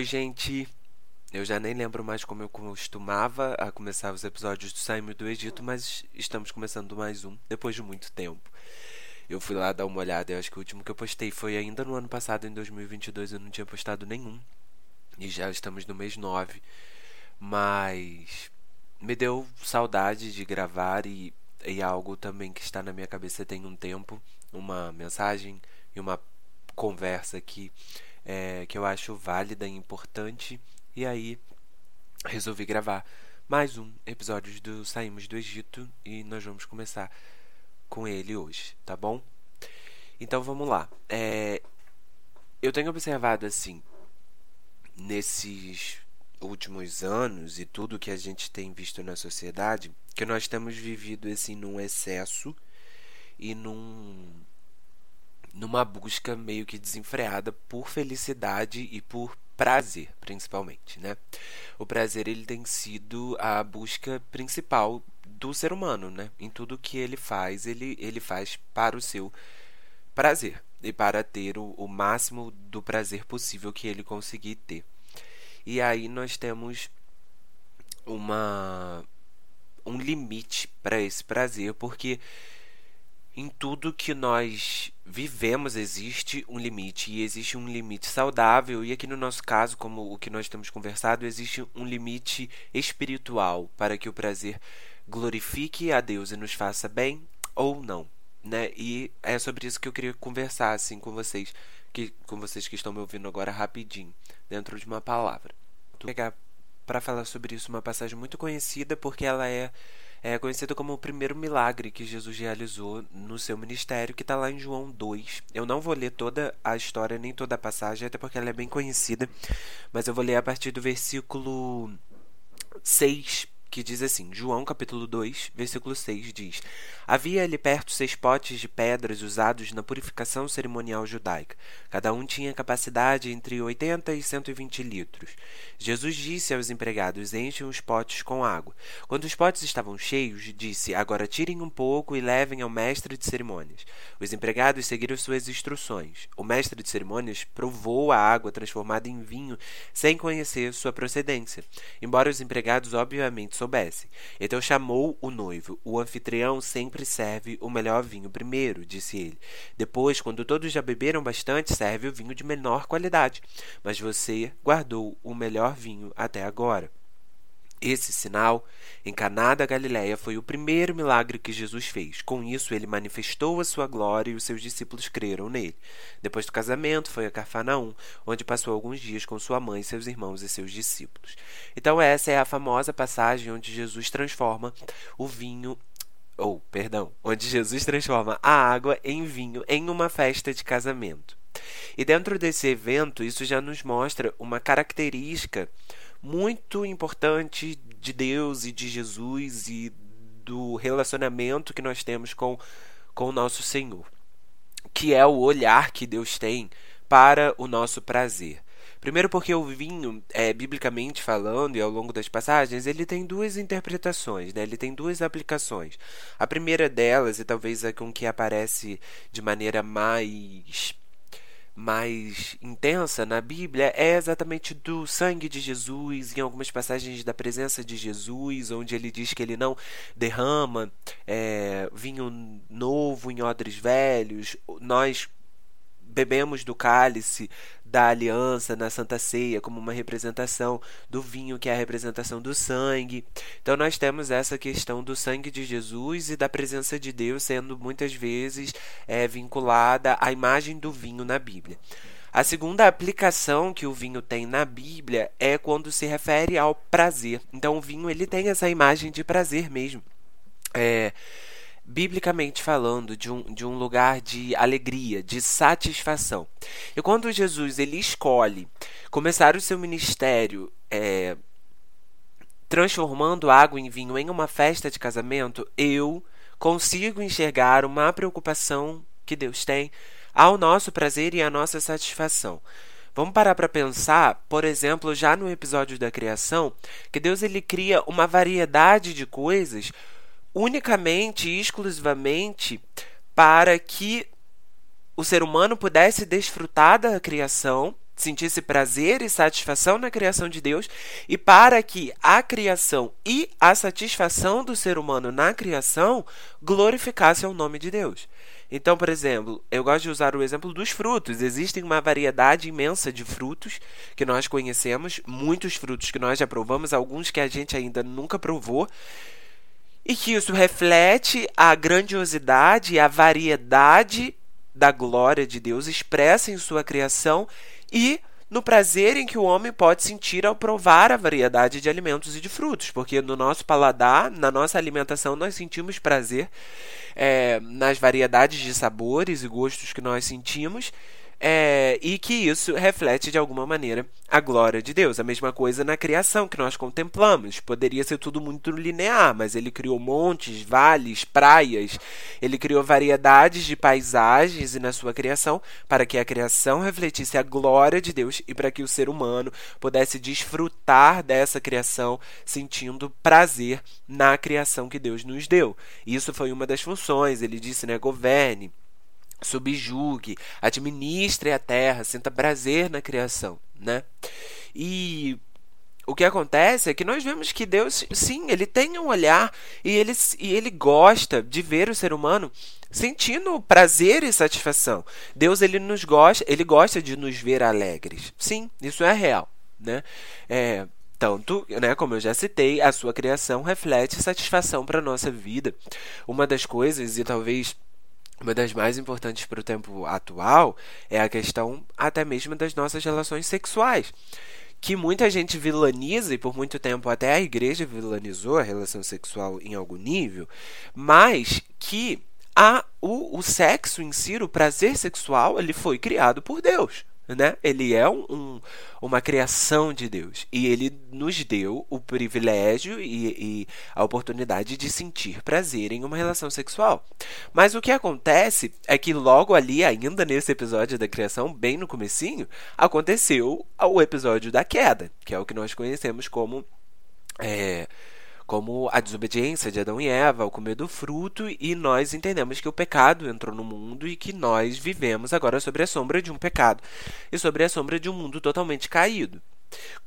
Oi, gente. Eu já nem lembro mais como eu costumava a começar os episódios do Saime do Egito, mas estamos começando mais um depois de muito tempo. Eu fui lá dar uma olhada, eu acho que o último que eu postei foi ainda no ano passado, em 2022, eu não tinha postado nenhum. E já estamos no mês 9. Mas me deu saudade de gravar e, e algo também que está na minha cabeça tem um tempo, uma mensagem e uma conversa aqui é, que eu acho válida e importante. E aí resolvi gravar mais um episódio do Saímos do Egito e nós vamos começar com ele hoje, tá bom? Então vamos lá. É, eu tenho observado assim nesses últimos anos e tudo que a gente tem visto na sociedade que nós temos vivido assim num excesso e num numa busca meio que desenfreada por felicidade e por prazer, principalmente, né? O prazer ele tem sido a busca principal do ser humano, né? Em tudo que ele faz, ele, ele faz para o seu prazer e para ter o, o máximo do prazer possível que ele conseguir ter. E aí nós temos uma um limite para esse prazer, porque em tudo que nós vivemos existe um limite e existe um limite saudável e aqui no nosso caso, como o que nós temos conversado, existe um limite espiritual para que o prazer glorifique a Deus e nos faça bem ou não, né? E é sobre isso que eu queria conversar assim com vocês, que com vocês que estão me ouvindo agora rapidinho, dentro de uma palavra. Vou pegar para falar sobre isso uma passagem muito conhecida porque ela é é conhecido como o primeiro milagre que Jesus realizou no seu ministério, que está lá em João 2. Eu não vou ler toda a história, nem toda a passagem, até porque ela é bem conhecida, mas eu vou ler a partir do versículo 6 que diz assim: João capítulo 2, versículo 6 diz: Havia ali perto seis potes de pedras usados na purificação cerimonial judaica. Cada um tinha capacidade entre 80 e 120 litros. Jesus disse aos empregados: Enchem os potes com água. Quando os potes estavam cheios, disse: Agora tirem um pouco e levem ao mestre de cerimônias. Os empregados seguiram suas instruções. O mestre de cerimônias provou a água transformada em vinho sem conhecer sua procedência, embora os empregados obviamente soubessem. Então chamou o noivo. O anfitrião sempre serve o melhor vinho primeiro, disse ele. Depois, quando todos já beberam bastante, serve o vinho de menor qualidade. Mas você guardou o melhor vinho até agora. Esse sinal, em Caná da Galiléia, foi o primeiro milagre que Jesus fez. Com isso, ele manifestou a sua glória e os seus discípulos creram nele. Depois do casamento, foi a Cafarnaum, onde passou alguns dias com sua mãe, seus irmãos e seus discípulos. Então, essa é a famosa passagem onde Jesus transforma o vinho ou, oh, perdão, onde Jesus transforma a água em vinho em uma festa de casamento. E dentro desse evento, isso já nos mostra uma característica muito importante de Deus e de Jesus e do relacionamento que nós temos com, com o nosso Senhor, que é o olhar que Deus tem para o nosso prazer. Primeiro porque o vinho, é, biblicamente falando e ao longo das passagens, ele tem duas interpretações, né? ele tem duas aplicações. A primeira delas, e talvez a com que aparece de maneira mais mais intensa na Bíblia é exatamente do sangue de Jesus, em algumas passagens da presença de Jesus, onde ele diz que ele não derrama é, vinho novo em odres velhos. Nós bebemos do cálice da aliança na Santa Ceia como uma representação do vinho, que é a representação do sangue. Então nós temos essa questão do sangue de Jesus e da presença de Deus sendo muitas vezes é, vinculada à imagem do vinho na Bíblia. A segunda aplicação que o vinho tem na Bíblia é quando se refere ao prazer. Então o vinho ele tem essa imagem de prazer mesmo. É, biblicamente falando, de um, de um lugar de alegria, de satisfação. E quando Jesus ele escolhe começar o seu ministério é, transformando água em vinho em uma festa de casamento, eu consigo enxergar uma preocupação que Deus tem ao nosso prazer e à nossa satisfação. Vamos parar para pensar, por exemplo, já no episódio da criação, que Deus ele cria uma variedade de coisas unicamente e exclusivamente para que o ser humano pudesse desfrutar da criação sentisse prazer e satisfação na criação de Deus e para que a criação e a satisfação do ser humano na criação glorificasse o nome de Deus. Então, por exemplo, eu gosto de usar o exemplo dos frutos. Existem uma variedade imensa de frutos que nós conhecemos, muitos frutos que nós já provamos, alguns que a gente ainda nunca provou, e que isso reflete a grandiosidade e a variedade da glória de Deus expressa em sua criação e no prazer em que o homem pode sentir ao provar a variedade de alimentos e de frutos, porque no nosso paladar, na nossa alimentação, nós sentimos prazer é, nas variedades de sabores e gostos que nós sentimos é, e que isso reflete de alguma maneira a glória de Deus. A mesma coisa na criação que nós contemplamos. Poderia ser tudo muito linear, mas ele criou montes, vales, praias, ele criou variedades de paisagens e na sua criação para que a criação refletisse a glória de Deus e para que o ser humano pudesse desfrutar dessa criação sentindo prazer na criação que Deus nos deu. Isso foi uma das funções. Ele disse, né, governe subjugue, administre a terra, sinta prazer na criação, né? E o que acontece é que nós vemos que Deus, sim, ele tem um olhar e ele, e ele gosta de ver o ser humano sentindo prazer e satisfação. Deus ele nos gosta, ele gosta de nos ver alegres. Sim, isso é real, né? É, tanto, né, como eu já citei, a sua criação reflete satisfação para a nossa vida. Uma das coisas, e talvez uma das mais importantes para o tempo atual é a questão até mesmo das nossas relações sexuais. Que muita gente vilaniza, e por muito tempo até a igreja vilanizou a relação sexual em algum nível, mas que a, o, o sexo em si, o prazer sexual, ele foi criado por Deus né? Ele é um, um, uma criação de Deus e ele nos deu o privilégio e, e, a oportunidade de sentir prazer em uma relação sexual. Mas o que acontece é que logo ali, ainda nesse episódio da criação, bem no comecinho, aconteceu o episódio da queda, que é o que nós conhecemos como é, como a desobediência de Adão e Eva ao comer do fruto, e nós entendemos que o pecado entrou no mundo e que nós vivemos agora sobre a sombra de um pecado e sobre a sombra de um mundo totalmente caído.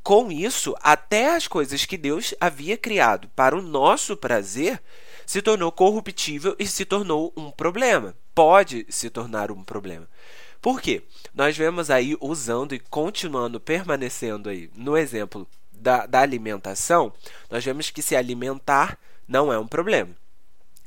Com isso, até as coisas que Deus havia criado para o nosso prazer se tornou corruptível e se tornou um problema. Pode se tornar um problema. Por quê? Nós vemos aí usando e continuando permanecendo aí no exemplo da, da alimentação, nós vemos que se alimentar não é um problema.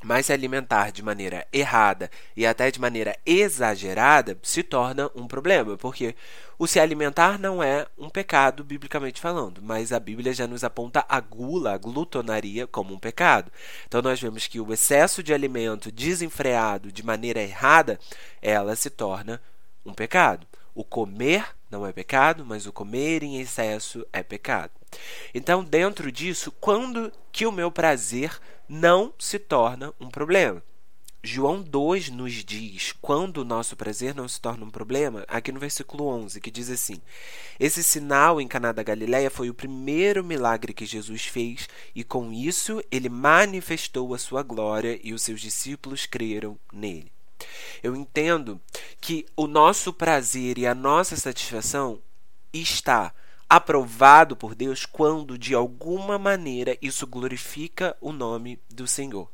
Mas se alimentar de maneira errada e até de maneira exagerada se torna um problema, porque o se alimentar não é um pecado, biblicamente falando, mas a Bíblia já nos aponta a gula, a glutonaria, como um pecado. Então nós vemos que o excesso de alimento desenfreado de maneira errada, ela se torna um pecado. O comer não é pecado, mas o comer em excesso é pecado. Então, dentro disso, quando que o meu prazer não se torna um problema? João 2 nos diz quando o nosso prazer não se torna um problema, aqui no versículo 11, que diz assim: Esse sinal em Caná da Galileia foi o primeiro milagre que Jesus fez, e com isso ele manifestou a sua glória e os seus discípulos creram nele. Eu entendo que o nosso prazer e a nossa satisfação está aprovado por Deus quando de alguma maneira isso glorifica o nome do Senhor.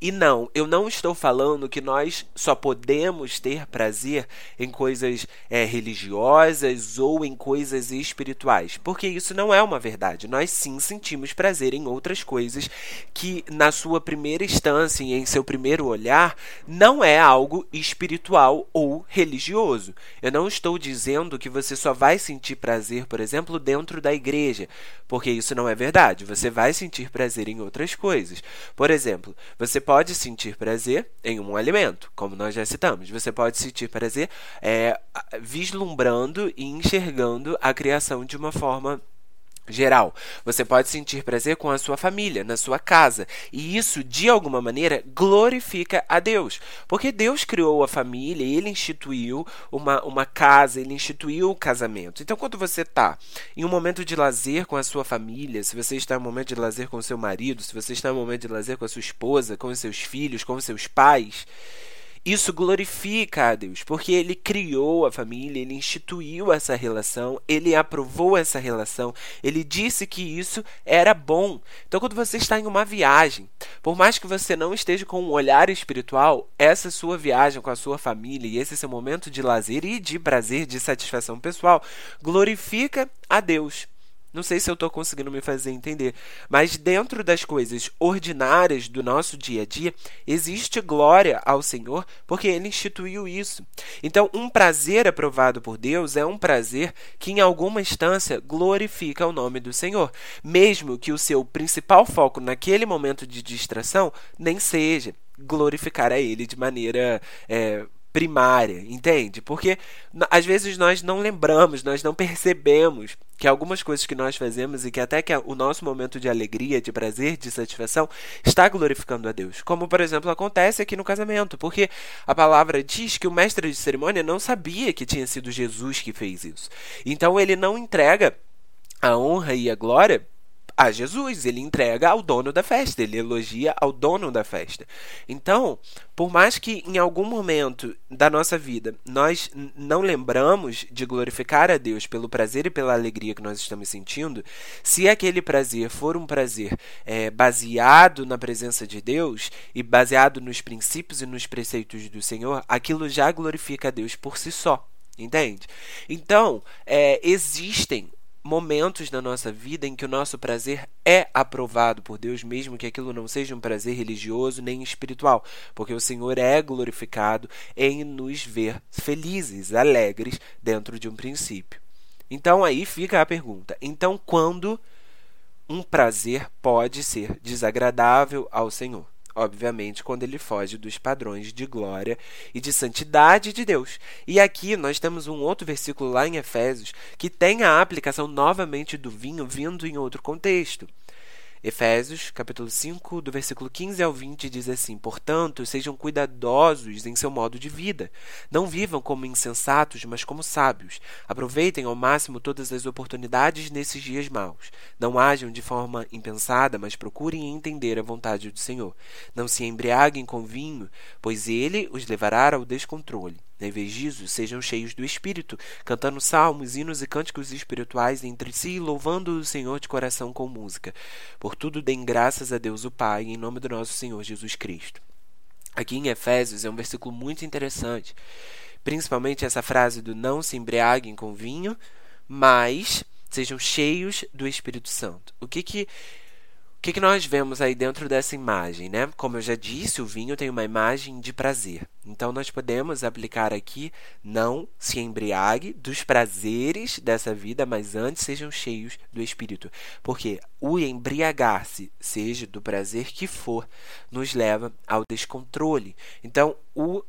E não, eu não estou falando que nós só podemos ter prazer em coisas é, religiosas ou em coisas espirituais, porque isso não é uma verdade. Nós sim sentimos prazer em outras coisas que, na sua primeira instância e em seu primeiro olhar, não é algo espiritual ou religioso. Eu não estou dizendo que você só vai sentir prazer, por exemplo, dentro da igreja, porque isso não é verdade. Você vai sentir prazer em outras coisas. Por exemplo, você pode sentir prazer em um alimento, como nós já citamos. Você pode sentir prazer é, vislumbrando e enxergando a criação de uma forma geral. Você pode sentir prazer com a sua família, na sua casa, e isso de alguma maneira glorifica a Deus, porque Deus criou a família, ele instituiu uma, uma casa, ele instituiu o casamento. Então, quando você está em um momento de lazer com a sua família, se você está em um momento de lazer com o seu marido, se você está em um momento de lazer com a sua esposa, com os seus filhos, com os seus pais, Isso glorifica a Deus, porque ele criou a família, ele instituiu essa relação, ele aprovou essa relação, ele disse que isso era bom. Então, quando você está em uma viagem, por mais que você não esteja com um olhar espiritual, essa sua viagem com a sua família e esse seu momento de lazer e de prazer, de satisfação pessoal, glorifica a Deus. Não sei se eu estou conseguindo me fazer entender, mas dentro das coisas ordinárias do nosso dia a dia, existe glória ao Senhor, porque Ele instituiu isso. Então, um prazer aprovado por Deus é um prazer que, em alguma instância, glorifica o nome do Senhor, mesmo que o seu principal foco naquele momento de distração nem seja glorificar a Ele de maneira é, primária, entende? Porque às vezes nós não lembramos, nós não percebemos que algumas coisas que nós fazemos e que até que o nosso momento de alegria, de prazer, de satisfação está glorificando a Deus. Como, por exemplo, acontece aqui no casamento, porque a palavra diz que o mestre de cerimônia não sabia que tinha sido Jesus que fez isso. Então ele não entrega a honra e a glória a Jesus, ele entrega ao dono da festa, ele elogia ao dono da festa. Então, por mais que em algum momento da nossa vida nós não lembramos de glorificar a Deus pelo prazer e pela alegria que nós estamos sentindo, se aquele prazer for um prazer é, baseado na presença de Deus e baseado nos princípios e nos preceitos do Senhor, aquilo já glorifica a Deus por si só. Entende? Então, é, existem momentos na nossa vida em que o nosso prazer é aprovado por Deus, mesmo que aquilo não seja um prazer religioso nem espiritual, porque o Senhor é glorificado em nos ver felizes, alegres dentro de um princípio. Então aí fica a pergunta: então quando um prazer pode ser desagradável ao Senhor? Obviamente, quando ele foge dos padrões de glória e de santidade de Deus. E aqui nós temos um outro versículo lá em Efésios que tem a aplicação novamente do vinho vindo em outro contexto. Efésios, capítulo 5, do versículo 15 ao 20, diz assim: Portanto, sejam cuidadosos em seu modo de vida. Não vivam como insensatos, mas como sábios. Aproveitem ao máximo todas as oportunidades nesses dias maus. Não ajam de forma impensada, mas procurem entender a vontade do Senhor. Não se embriaguem com vinho, pois ele os levará ao descontrole. Em vez disso, sejam cheios do Espírito, cantando salmos, hinos e cânticos espirituais entre si louvando o Senhor de coração com música. Por tudo deem graças a Deus o Pai, em nome do nosso Senhor Jesus Cristo. Aqui em Efésios é um versículo muito interessante, principalmente essa frase do não se embriaguem com vinho, mas sejam cheios do Espírito Santo. O que que o que, que nós vemos aí dentro dessa imagem, né? Como eu já disse, o vinho tem uma imagem de prazer. Então nós podemos aplicar aqui não se embriague dos prazeres dessa vida, mas antes sejam cheios do espírito. Porque o embriagar-se, seja do prazer que for, nos leva ao descontrole. Então o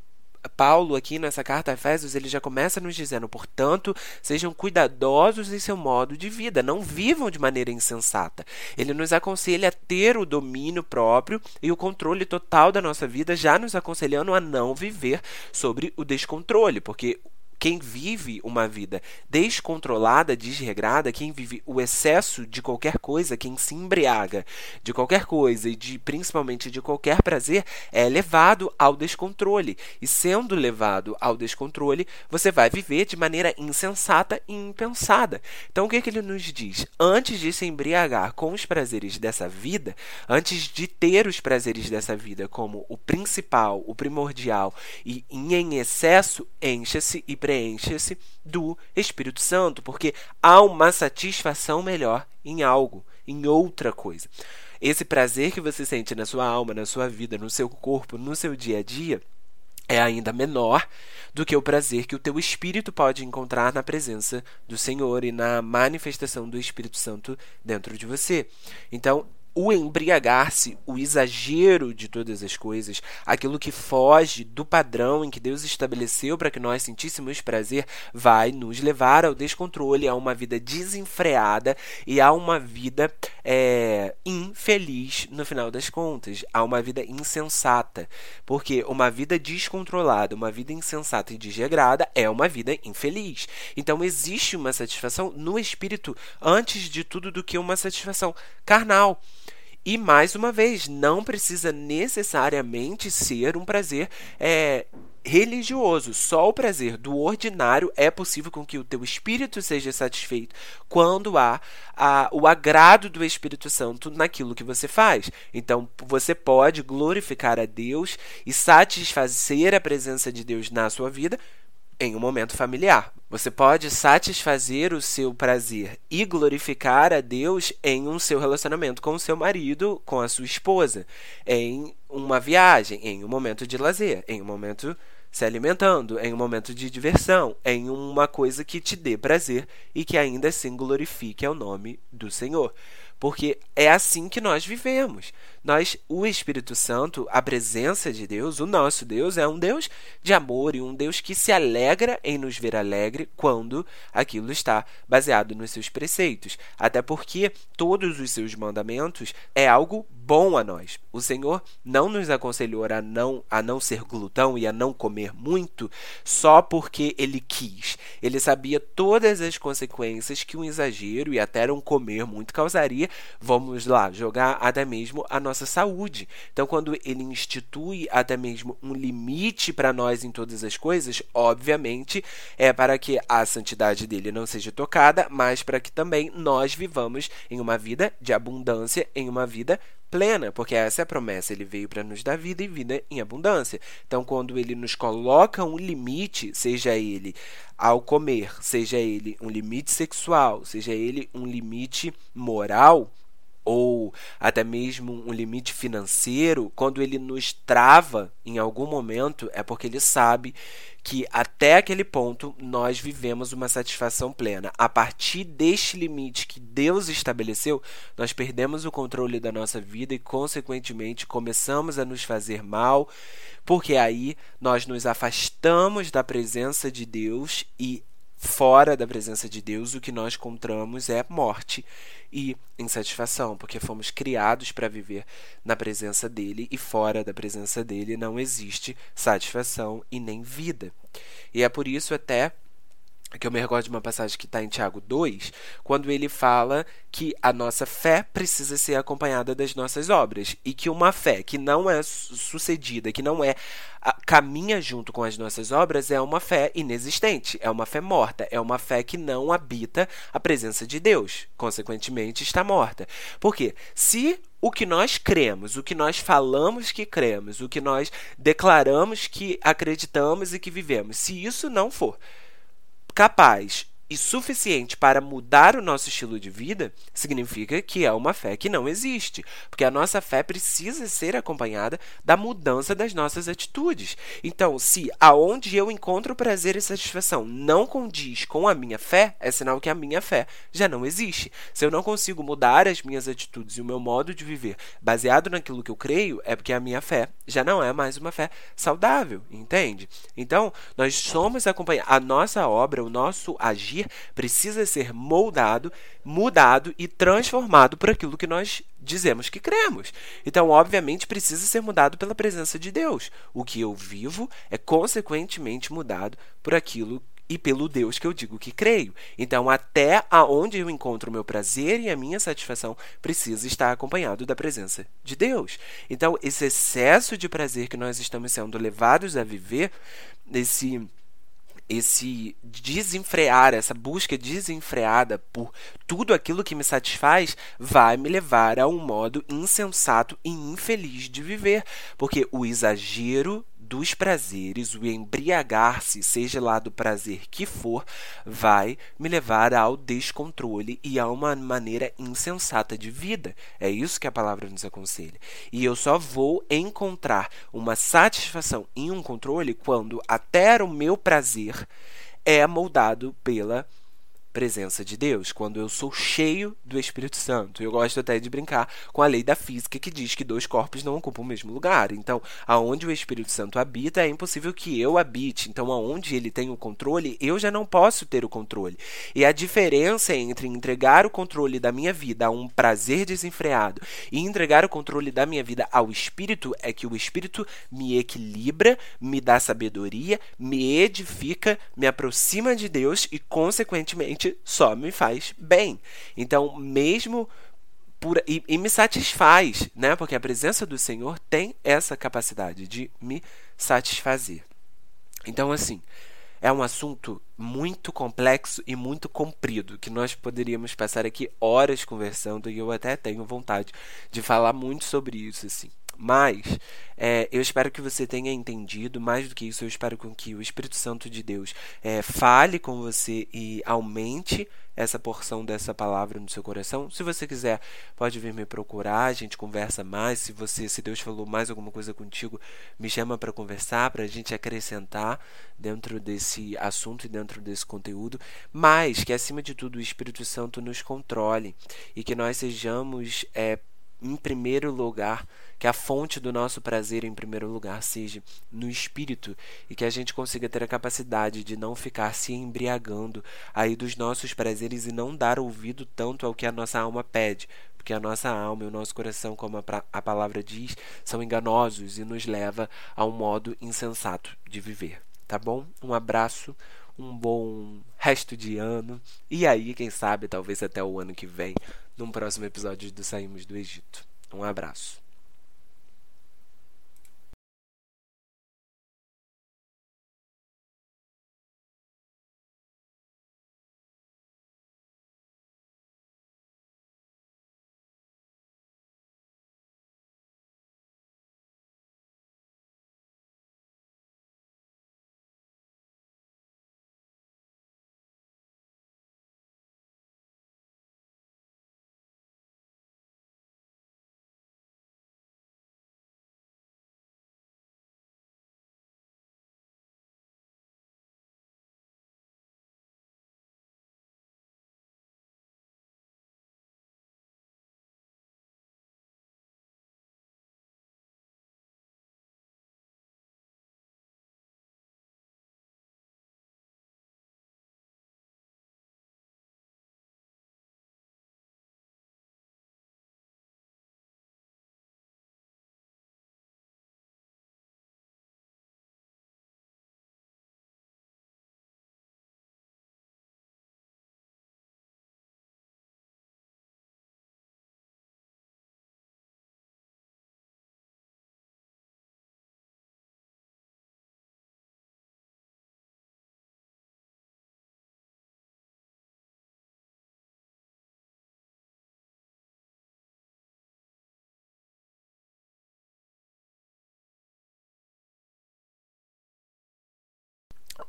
Paulo, aqui nessa carta a Efésios, ele já começa nos dizendo: portanto, sejam cuidadosos em seu modo de vida, não vivam de maneira insensata. Ele nos aconselha a ter o domínio próprio e o controle total da nossa vida, já nos aconselhando a não viver sobre o descontrole, porque quem vive uma vida descontrolada, desregrada, quem vive o excesso de qualquer coisa, quem se embriaga de qualquer coisa e de principalmente de qualquer prazer, é levado ao descontrole. E sendo levado ao descontrole, você vai viver de maneira insensata e impensada. Então o que, que ele nos diz? Antes de se embriagar com os prazeres dessa vida, antes de ter os prazeres dessa vida como o principal, o primordial e em excesso, encha-se e preencha-se do Espírito Santo, porque há uma satisfação melhor em algo, em outra coisa. Esse prazer que você sente na sua alma, na sua vida, no seu corpo, no seu dia a dia, é ainda menor do que o prazer que o teu espírito pode encontrar na presença do Senhor e na manifestação do Espírito Santo dentro de você. Então, o embriagar-se, o exagero de todas as coisas, aquilo que foge do padrão em que Deus estabeleceu para que nós sentíssemos prazer, vai nos levar ao descontrole, a uma vida desenfreada e a uma vida é, infeliz no final das contas, a uma vida insensata. Porque uma vida descontrolada, uma vida insensata e desregrada é uma vida infeliz. Então existe uma satisfação no espírito antes de tudo do que uma satisfação carnal. E mais uma vez, não precisa necessariamente ser um prazer é, religioso. Só o prazer do ordinário é possível com que o teu espírito seja satisfeito quando há a, o agrado do Espírito Santo naquilo que você faz. Então, você pode glorificar a Deus e satisfazer a presença de Deus na sua vida em um momento familiar. Você pode satisfazer o seu prazer e glorificar a Deus em um seu relacionamento com o seu marido, com a sua esposa, em uma viagem, em um momento de lazer, em um momento se alimentando, em um momento de diversão, em uma coisa que te dê prazer e que ainda assim glorifique ao nome do Senhor. Porque é assim que nós vivemos. Nós, o Espírito Santo, a presença de Deus, o nosso Deus é um Deus de amor e um Deus que se alegra em nos ver alegre quando aquilo está baseado nos seus preceitos. Até porque todos os seus mandamentos é algo bom a nós. O Senhor não nos aconselhou a não, a não ser glutão e a não comer muito só porque ele quis. Ele sabia todas as consequências que um exagero e até um comer muito causaria. Vamos lá, jogar até mesmo a nossa saúde. Então, quando ele institui até mesmo um limite para nós em todas as coisas, obviamente é para que a santidade dele não seja tocada, mas para que também nós vivamos em uma vida de abundância, em uma vida plena, porque essa é a promessa. Ele veio para nos dar vida e vida em abundância. Então, quando ele nos coloca um limite, seja ele ao comer, seja ele um limite sexual, seja ele um limite moral, ou até mesmo um limite financeiro, quando ele nos trava em algum momento, é porque ele sabe que até aquele ponto nós vivemos uma satisfação plena. A partir deste limite que Deus estabeleceu, nós perdemos o controle da nossa vida e, consequentemente, começamos a nos fazer mal, porque aí nós nos afastamos da presença de Deus e fora da presença de Deus, o que nós encontramos é morte e insatisfação, porque fomos criados para viver na presença dele e fora da presença dele não existe satisfação e nem vida. E é por isso até que eu me recordo de uma passagem que está em Tiago 2, quando ele fala que a nossa fé precisa ser acompanhada das nossas obras e que uma fé que não é sucedida, que não é caminha junto com as nossas obras é uma fé inexistente, é uma fé morta, é uma fé que não habita a presença de Deus, consequentemente está morta. Porque se o que nós cremos, o que nós falamos que cremos, o que nós declaramos que acreditamos e que vivemos, se isso não for capaz e suficiente para mudar o nosso estilo de vida, significa que é uma fé que não existe, porque a nossa fé precisa ser acompanhada da mudança das nossas atitudes. Então, se aonde eu encontro prazer e satisfação não condiz com a minha fé, é sinal que a minha fé já não existe. Se eu não consigo mudar as minhas atitudes e o meu modo de viver baseado naquilo que eu creio, é porque a minha fé já não é mais uma fé saudável, entende? Então, nós somos acompanhados, a nossa obra, o nosso agir precisa ser moldado, mudado e transformado por aquilo que nós dizemos que cremos. Então, obviamente, precisa ser mudado pela presença de Deus. O que eu vivo é consequentemente mudado por aquilo e pelo Deus que eu digo que creio. Então, até aonde eu encontro o meu prazer e a minha satisfação precisa estar acompanhado da presença de Deus. Então, esse excesso de prazer que nós estamos sendo levados a viver, esse esse desenfrear, essa busca desenfreada por tudo aquilo que me satisfaz, vai me levar a um modo insensato e infeliz de viver, porque o exagero dos prazeres, o embriagar-se, seja lá do prazer que for, vai me levar ao descontrole e a uma maneira insensata de vida. É isso que a palavra nos aconselha. E eu só vou encontrar uma satisfação e um controle quando até o meu prazer é moldado pela presença de Deus, quando eu sou cheio do Espírito Santo. Eu gosto até de brincar com a lei da física que diz que dois corpos não ocupam o mesmo lugar. Então, aonde o Espírito Santo habita, é impossível que eu habite. Então, aonde ele tem o controle, eu já não posso ter o controle. E a diferença entre entregar o controle da minha vida a um prazer desenfreado e entregar o controle da minha vida ao Espírito é que o Espírito me equilibra, me dá sabedoria, me edifica, me aproxima de Deus e, consequentemente, só me faz bem. Então, mesmo e, e, me satisfaz, né? Porque a presença do Senhor tem essa capacidade de me satisfazer. Então, assim, é um assunto muito complexo e muito comprido, que nós poderíamos passar aqui horas conversando e eu até tenho vontade de falar muito sobre isso, assim. Mas é, eu espero que você tenha entendido, mais do que isso, eu espero que o Espírito Santo de Deus é, fale com você e aumente essa porção dessa palavra no seu coração. Se você quiser, pode vir me procurar, a gente conversa mais. Se você, se Deus falou mais alguma coisa contigo, me chama para conversar, para a gente acrescentar dentro desse assunto e dentro desse conteúdo. Mas que acima de tudo o Espírito Santo nos controle e que nós sejamos é, em primeiro lugar, que a fonte do nosso prazer em primeiro lugar seja no espírito e que a gente consiga ter a capacidade de não ficar se embriagando aí dos nossos prazeres e não dar ouvido tanto ao que a nossa alma pede, porque a nossa alma e o nosso coração, como a, a palavra diz, são enganosos e nos leva a um modo insensato de viver. Tá bom? Um abraço, um bom resto de ano e aí, quem sabe, talvez até o ano que vem, num próximo episódio do Saímos do Egito. Um abraço.